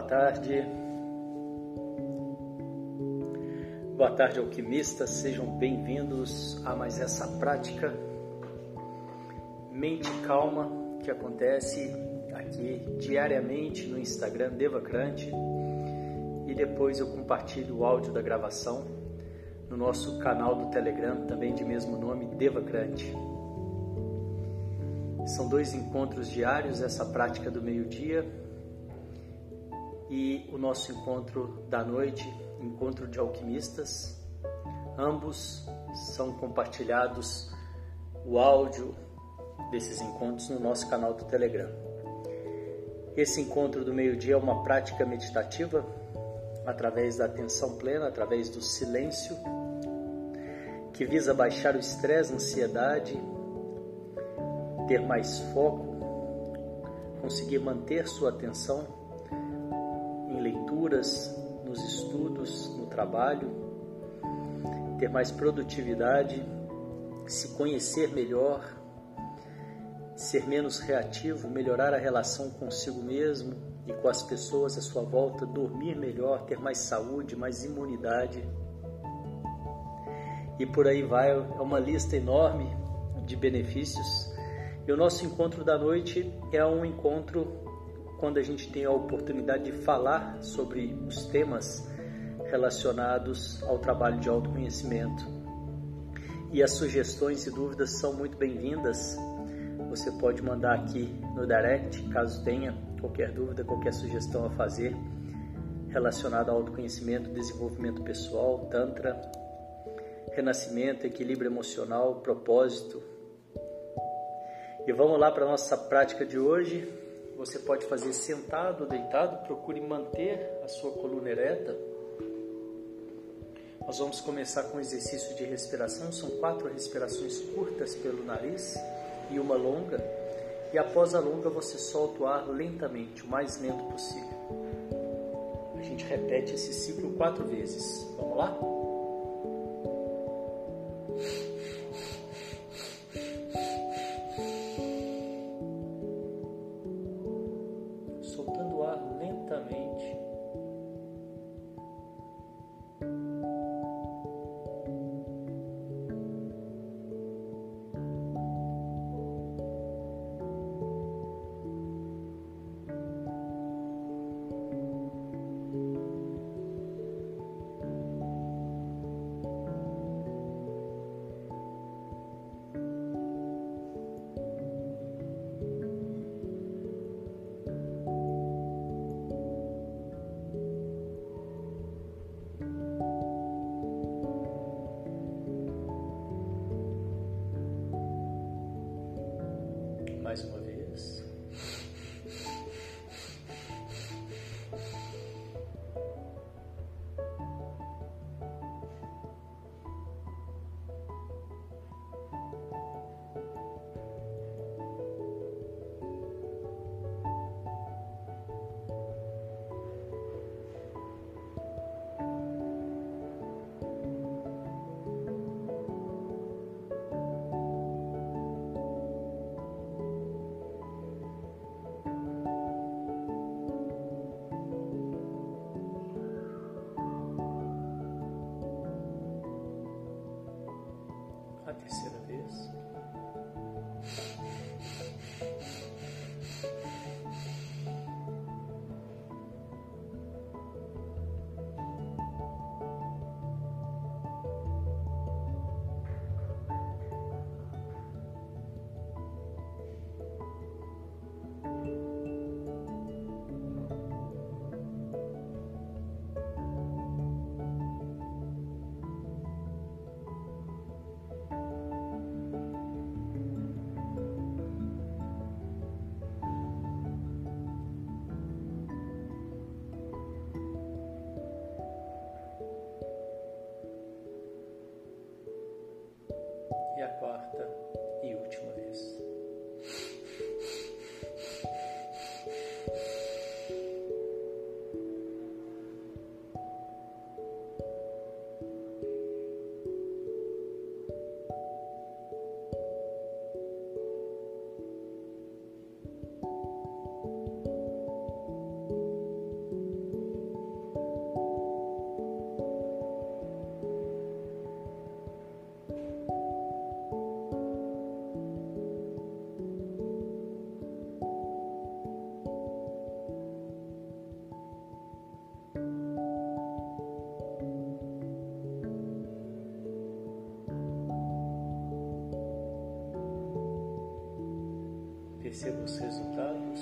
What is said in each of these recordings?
Boa tarde. Boa tarde, alquimistas. Sejam bem-vindos a mais essa prática mente calma que acontece aqui diariamente no Instagram Devacrante e depois eu compartilho o áudio da gravação no nosso canal do Telegram, também de mesmo nome, Devacrante. São dois encontros diários, essa prática do meio-dia e o nosso encontro da noite, encontro de alquimistas. Ambos são compartilhados o áudio desses encontros no nosso canal do Telegram. Esse encontro do meio-dia é uma prática meditativa através da atenção plena, através do silêncio, que visa baixar o estresse, a ansiedade, ter mais foco, conseguir manter sua atenção leituras, nos estudos, no trabalho, ter mais produtividade, se conhecer melhor, ser menos reativo, melhorar a relação consigo mesmo e com as pessoas à sua volta, dormir melhor, ter mais saúde, mais imunidade. E por aí vai, é uma lista enorme de benefícios. E o nosso encontro da noite é um encontro quando a gente tem a oportunidade de falar sobre os temas relacionados ao trabalho de autoconhecimento. E as sugestões e dúvidas são muito bem-vindas você pode mandar aqui no direct, caso tenha qualquer dúvida, qualquer sugestão a fazer relacionada ao autoconhecimento, desenvolvimento pessoal, tantra, renascimento, equilíbrio emocional, propósito. E vamos lá para a nossa prática de hoje. Você pode fazer sentado ou deitado, procure manter a sua coluna ereta. Nós vamos começar com o exercício de respiração, são quatro respirações curtas pelo nariz e uma longa, e após a longa você solta o ar lentamente, o mais lento possível. A gente repete esse ciclo quatro vezes. Vamos lá? perceba os resultados.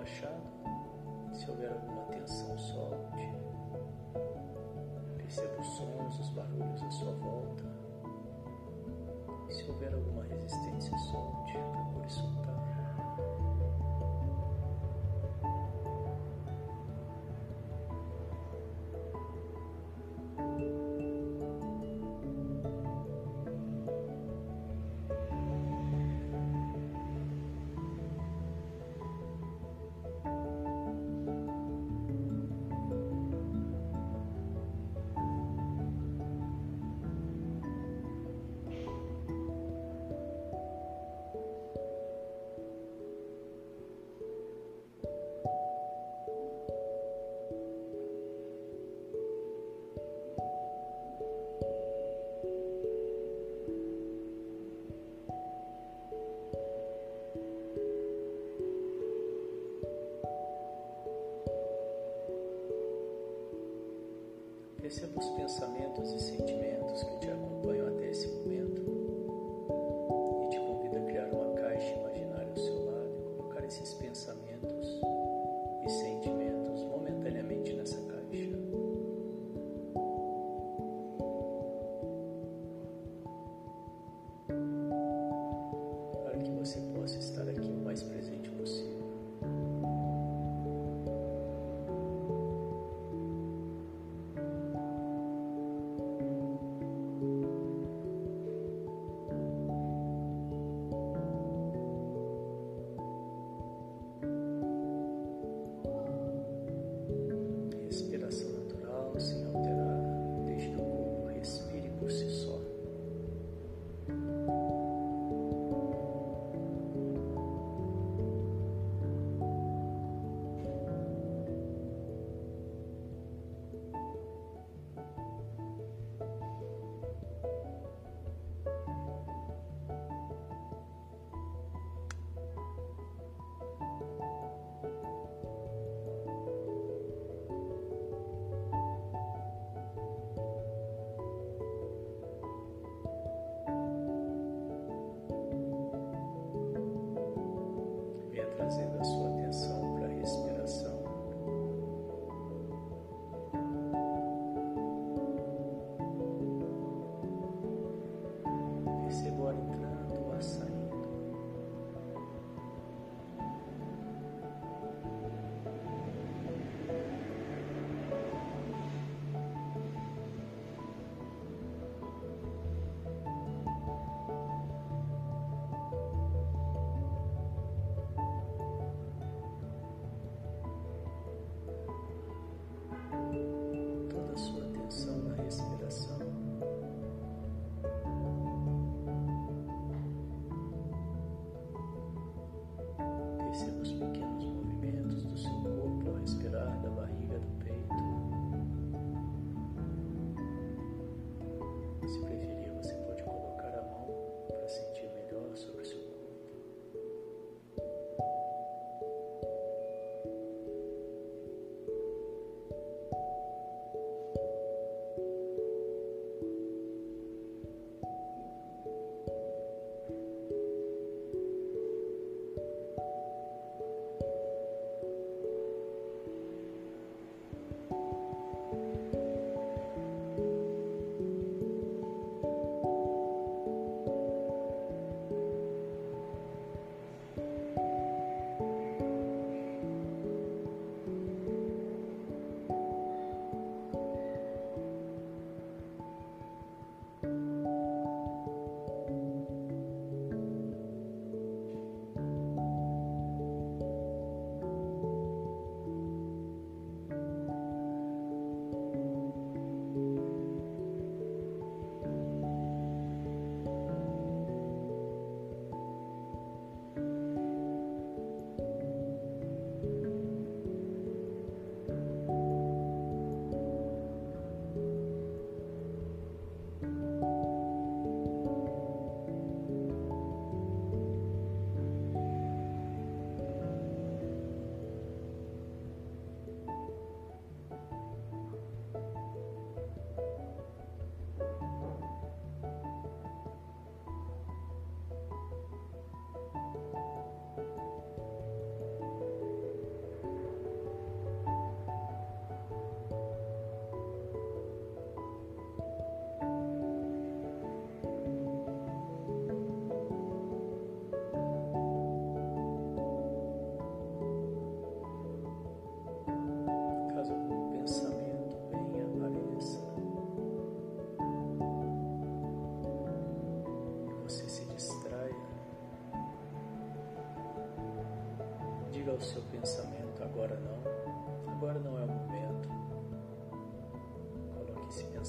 relaxado. Se houver alguma tensão, solte. Perceba os sons, os barulhos à sua volta. Se houver alguma resistência, solte. Procure soltar.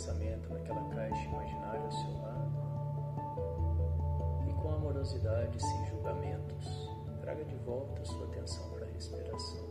Pensamento naquela caixa imaginária ao seu lado e com amorosidade, sem julgamentos, traga de volta sua atenção para a respiração.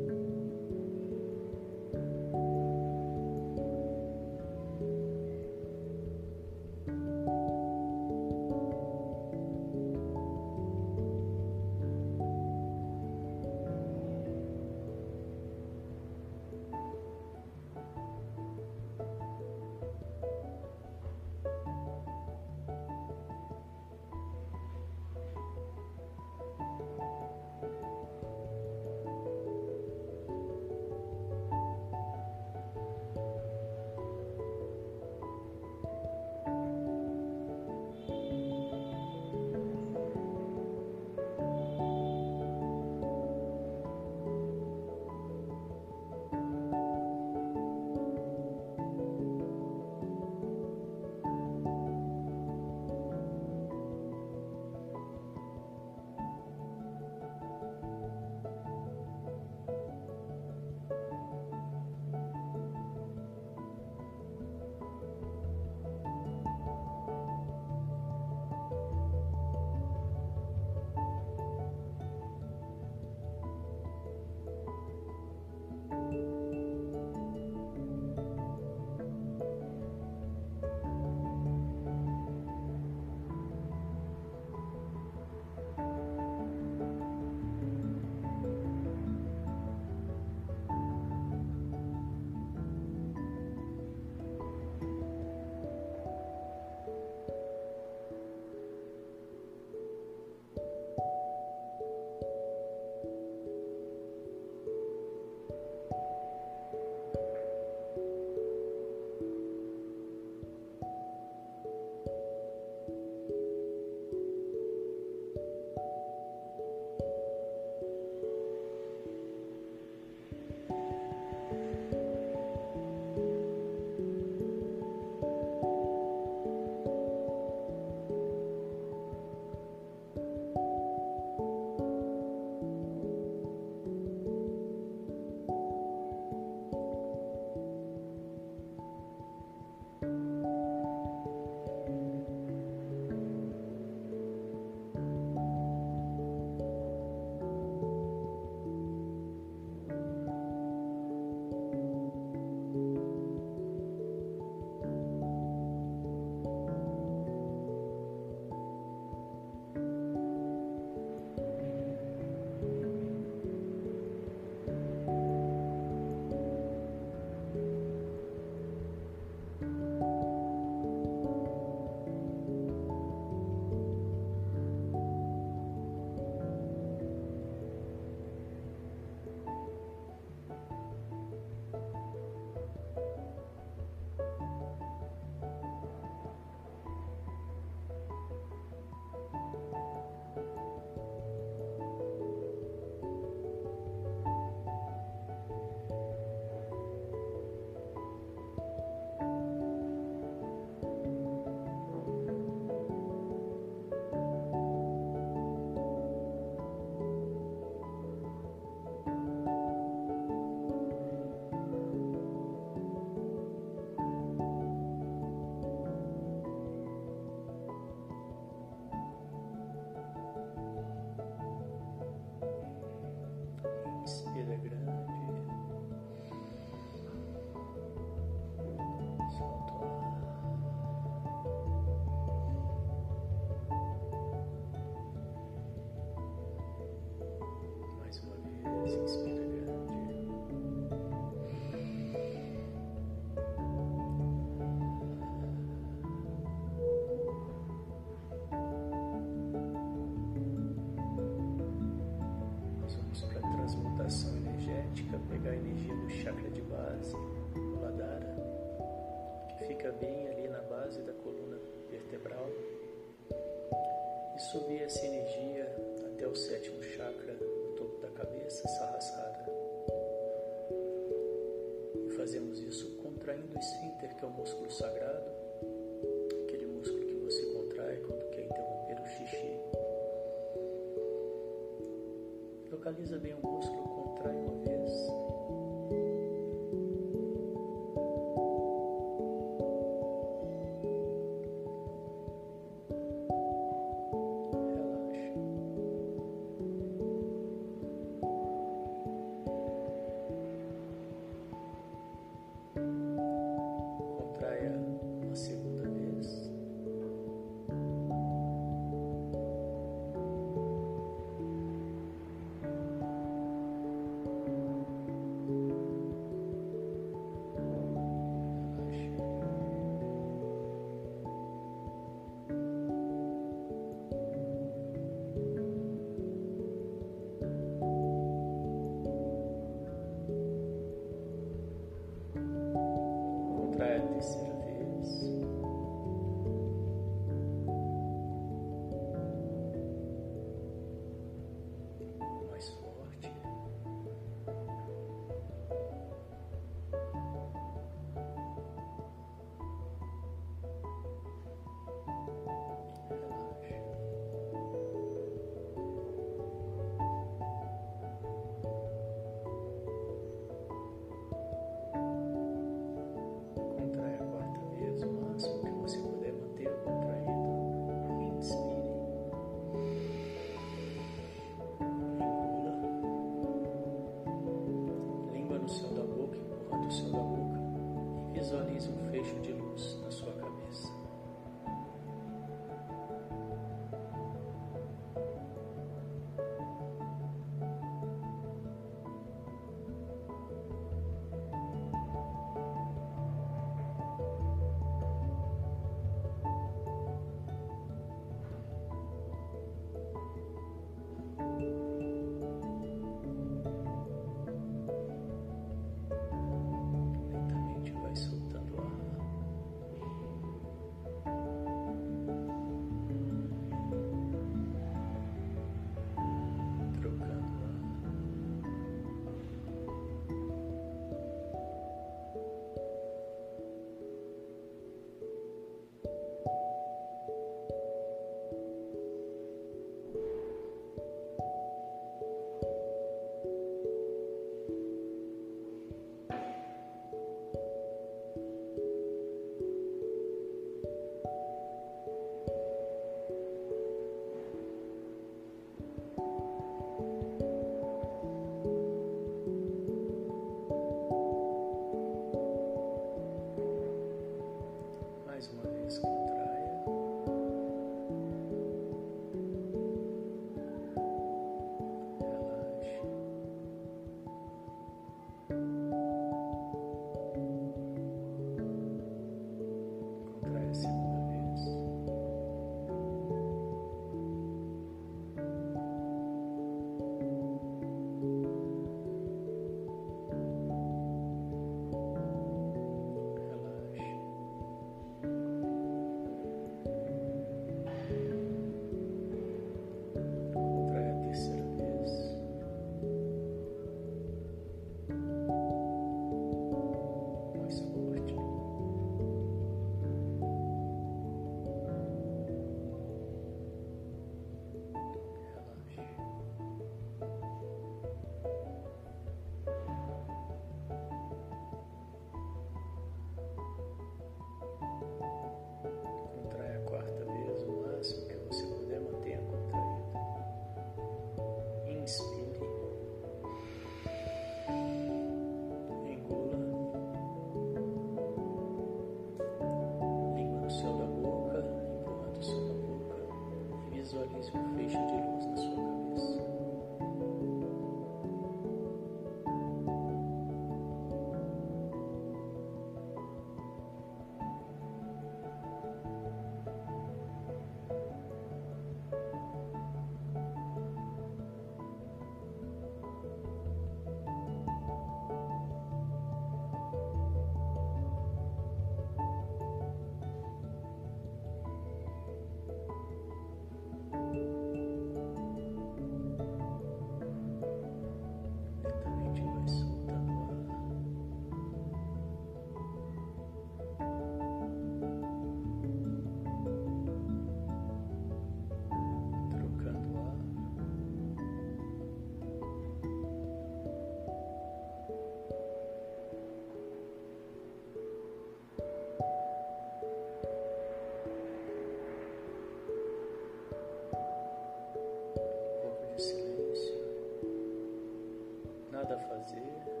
Brasil.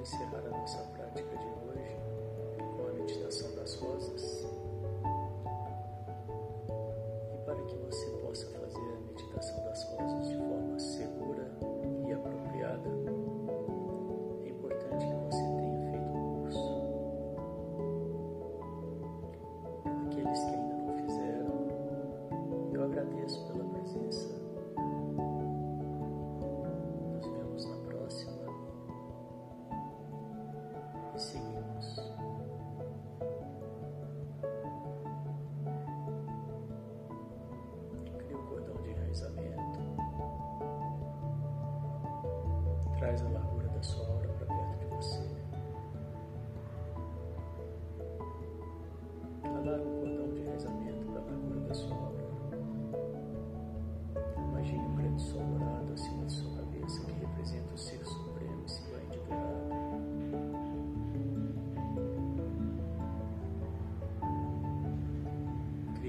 encerrar a nossa prática de hoje com a meditação das rosas.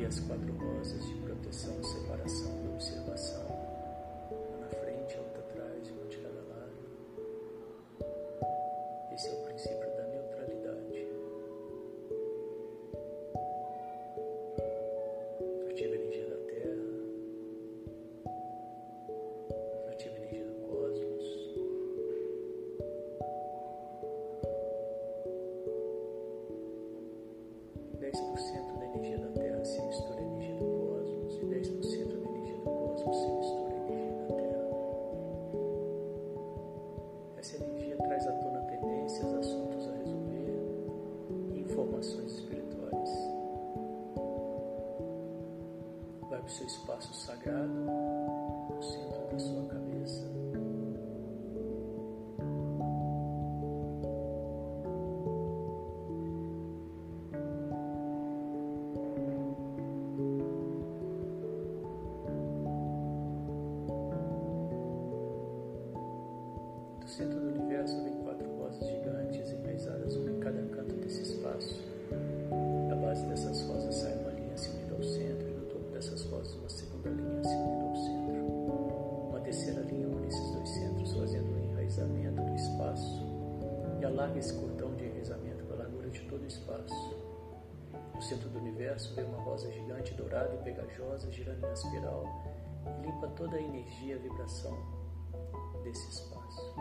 as quatro rosas de universo vê uma rosa gigante, dourada e pegajosa, girando em espiral, e limpa toda a energia e vibração desse espaço.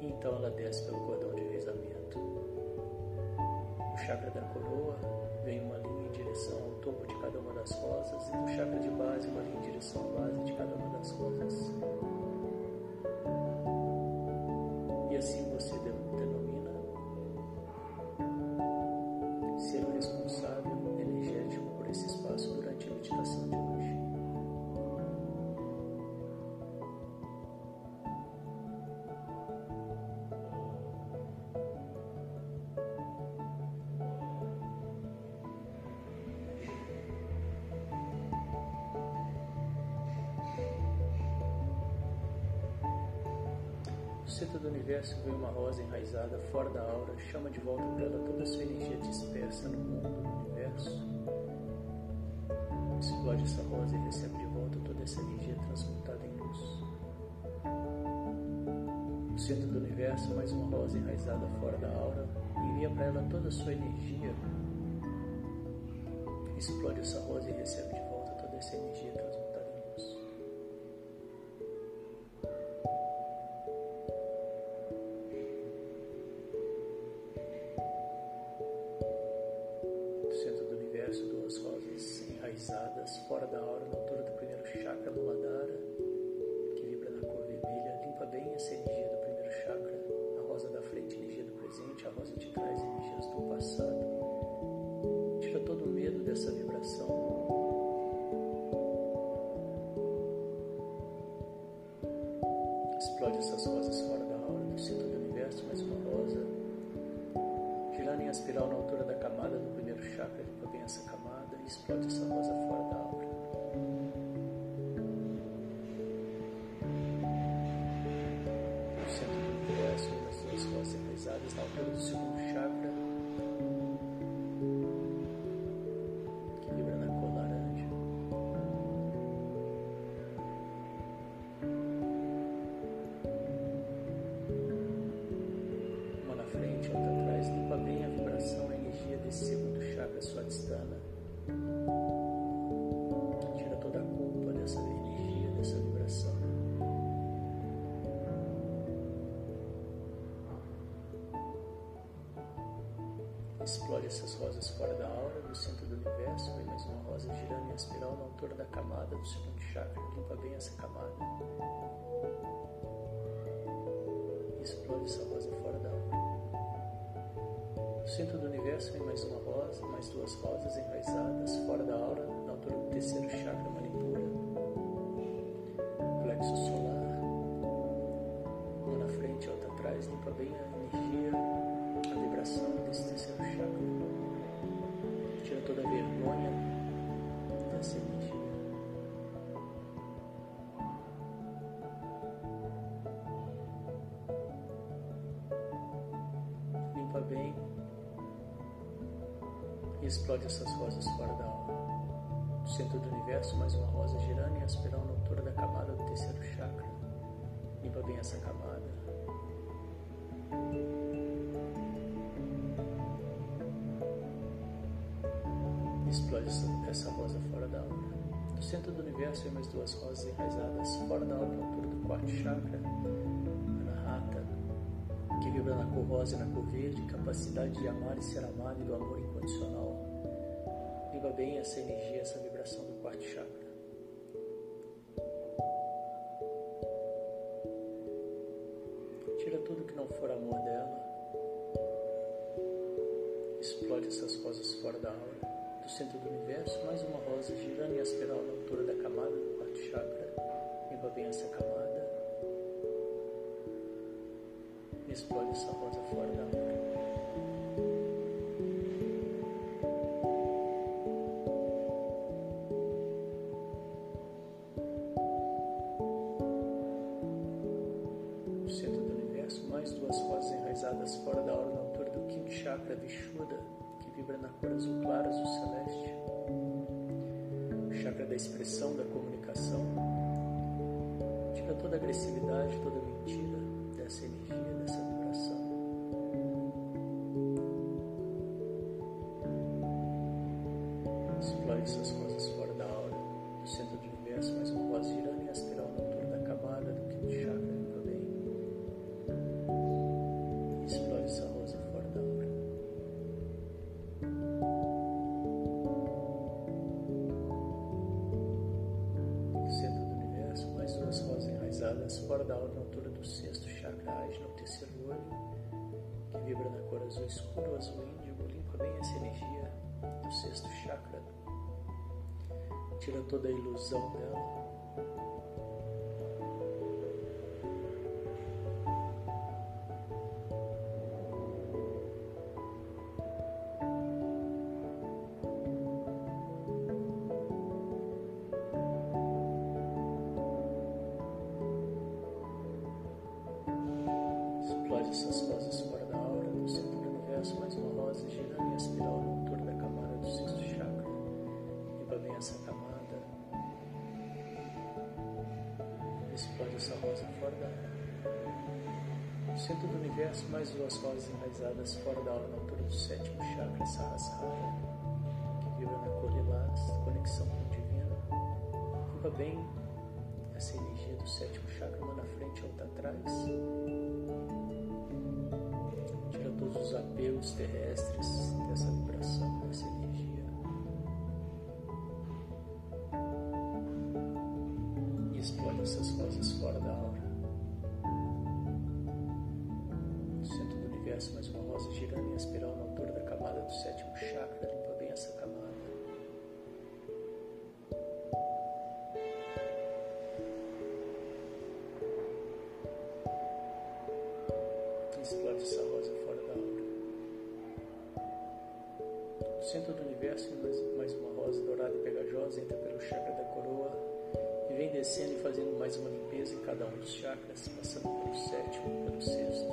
E então ela desce pelo cordão de enraizamento. O chakra da coroa vem uma linha em direção ao topo de cada uma das rosas, e do chakra de base, uma linha em direção à base de cada uma das rosas. chama de volta para ela toda a sua energia dispersa no mundo, no universo. Explode essa rosa e recebe de volta toda essa energia transmutada em luz. No centro do universo, mais uma rosa enraizada fora da aura envia para ela toda a sua energia. Explode essa rosa e recebe de volta toda essa energia transmutada. Tira toda a culpa dessa energia, dessa vibração. Explode essas rosas fora da aura, do centro do universo, vem mais uma rosa girando em espiral na altura da camada do segundo chakra, limpa bem essa camada. Explode essa rosa fora da aura. No centro do universo vem mais uma rosa, mais duas rosas enraizadas fora da aura, na altura do terceiro chakra. Explode essas rosas fora da aura. No centro do universo, mais uma rosa girando em espiral na altura da camada do terceiro chakra. Limpa bem essa camada. E explode essa, essa rosa fora da aura. No centro do universo, mais duas rosas enraizadas fora da na altura do quarto chakra. Vibra na cor rosa e na cor verde, capacidade de amar e ser amado e do amor incondicional. Limpa bem essa energia, essa vibração do quarto chakra. Tira tudo que não for amor dela. Explode essas rosas fora da aura. Do centro do universo, mais uma rosa girando em espiral na altura da camada do quarto chakra. Limpa bem essa camada. Explode essa rosa fora da aura. No centro do universo, mais duas rosas enraizadas fora da aura na altura do quinto chakra Vishuddha, que vibra na cor azul clara, azul celeste. O chakra da expressão, da comunicação. Tira toda agressividade, toda mentira dessa energia, Explode essas rosas fora da aura, do centro do universo, girando em espiral na altura da camada do quinto chakra, limpa bem. Explode essa rosa fora da aura. No centro do universo, mais duas rosas enraizadas fora da aura na altura do sexto chakra, Ajna, o terceiro olho, que vibra na cor azul escuro, azul índigo, limpa bem essa energia do sexto chakra. Tira toda a ilusão dela. Fora da aura, na altura do sétimo chakra, Sahasrara, que vibra na cor lilás, conexão com o divino. Ocupa bem essa energia do sétimo chakra, uma na frente, outra atrás. Tira todos os apegos terrestres dessa vibração, dessa energia. Entra pelo chakra da coroa e vem descendo e fazendo mais uma limpeza em cada um dos chakras, passando pelo sétimo, pelo sexto,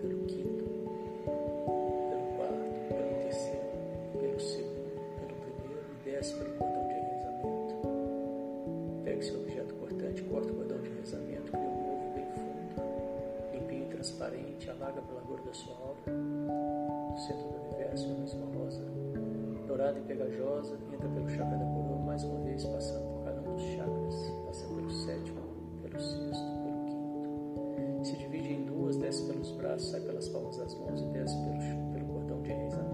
pelo quinto, pelo quarto, pelo terceiro, pelo segundo, pelo primeiro e desce pelo cordão de enraizamento. Pega esse objeto cortante, corta o cordão de enraizamento, cria um novo bem fundo, limpinho e transparente, alaga pela cor da sua aura. No centro do universo, a mesma rosa, dourada e pegajosa, entra pelo chakra da coroa mais uma vez, passando por cada um dos chakras, passa pelo sétimo, pelo sexto, pelo quinto. Se divide em duas, desce pelos braços, sai pelas palmas das mãos e desce pelo, pelo cordão de enraizamento.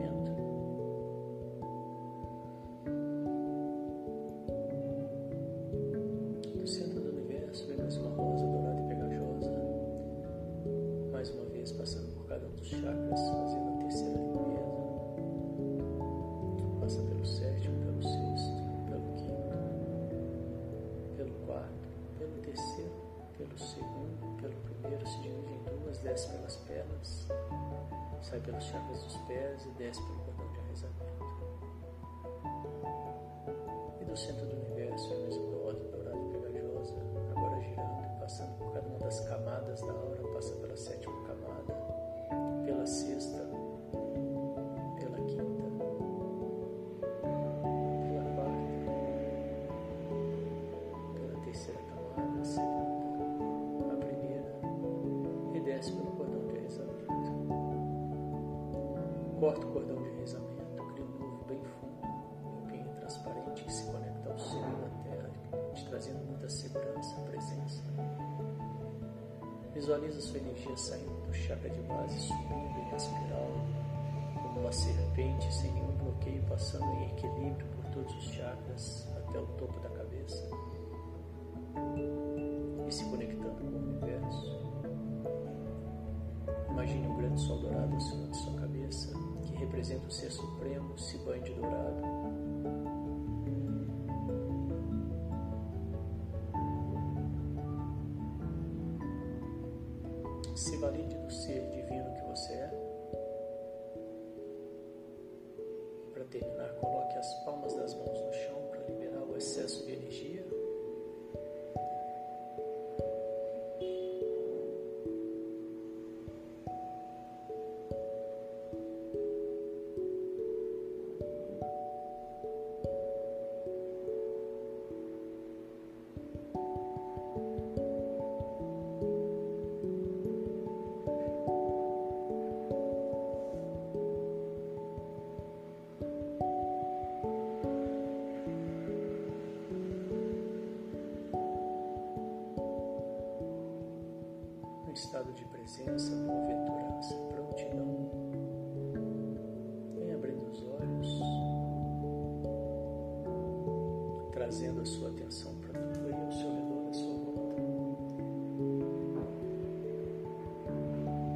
Corta o cordão de enraizamento, cria um novo bem fundo, limpinho e transparente que se conecta ao centro da Terra, te trazendo muita segurança, presença. Visualiza sua energia saindo do chakra de base, subindo em espiral, como uma serpente sem nenhum bloqueio, passando em equilíbrio por todos os chakras até o topo da cabeça e se conectando com o universo. Imagine um grande sol dourado acima de sua cabeça, representa o Ser Supremo, se banhe dourado. Se valide do ser divino que você é. Para terminar, coloque as palmas das mãos no chão para liberar o excesso de energia. Estado de presença, boa-aventurança, prontidão. Vem abrindo os olhos, trazendo a sua atenção para tudo aí ao seu redor, à sua volta.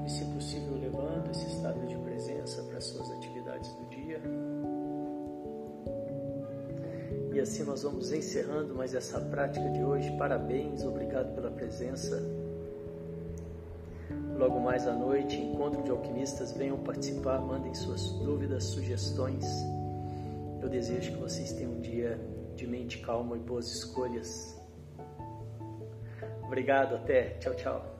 E, se possível, levando esse estado de presença para as suas atividades do dia. E assim nós vamos encerrando mais essa prática de hoje. Parabéns, obrigado pela presença. Mais à noite, encontro de alquimistas, venham participar, mandem suas dúvidas, sugestões. Eu desejo que vocês tenham um dia de mente calma e boas escolhas. Obrigado, até. Tchau, tchau.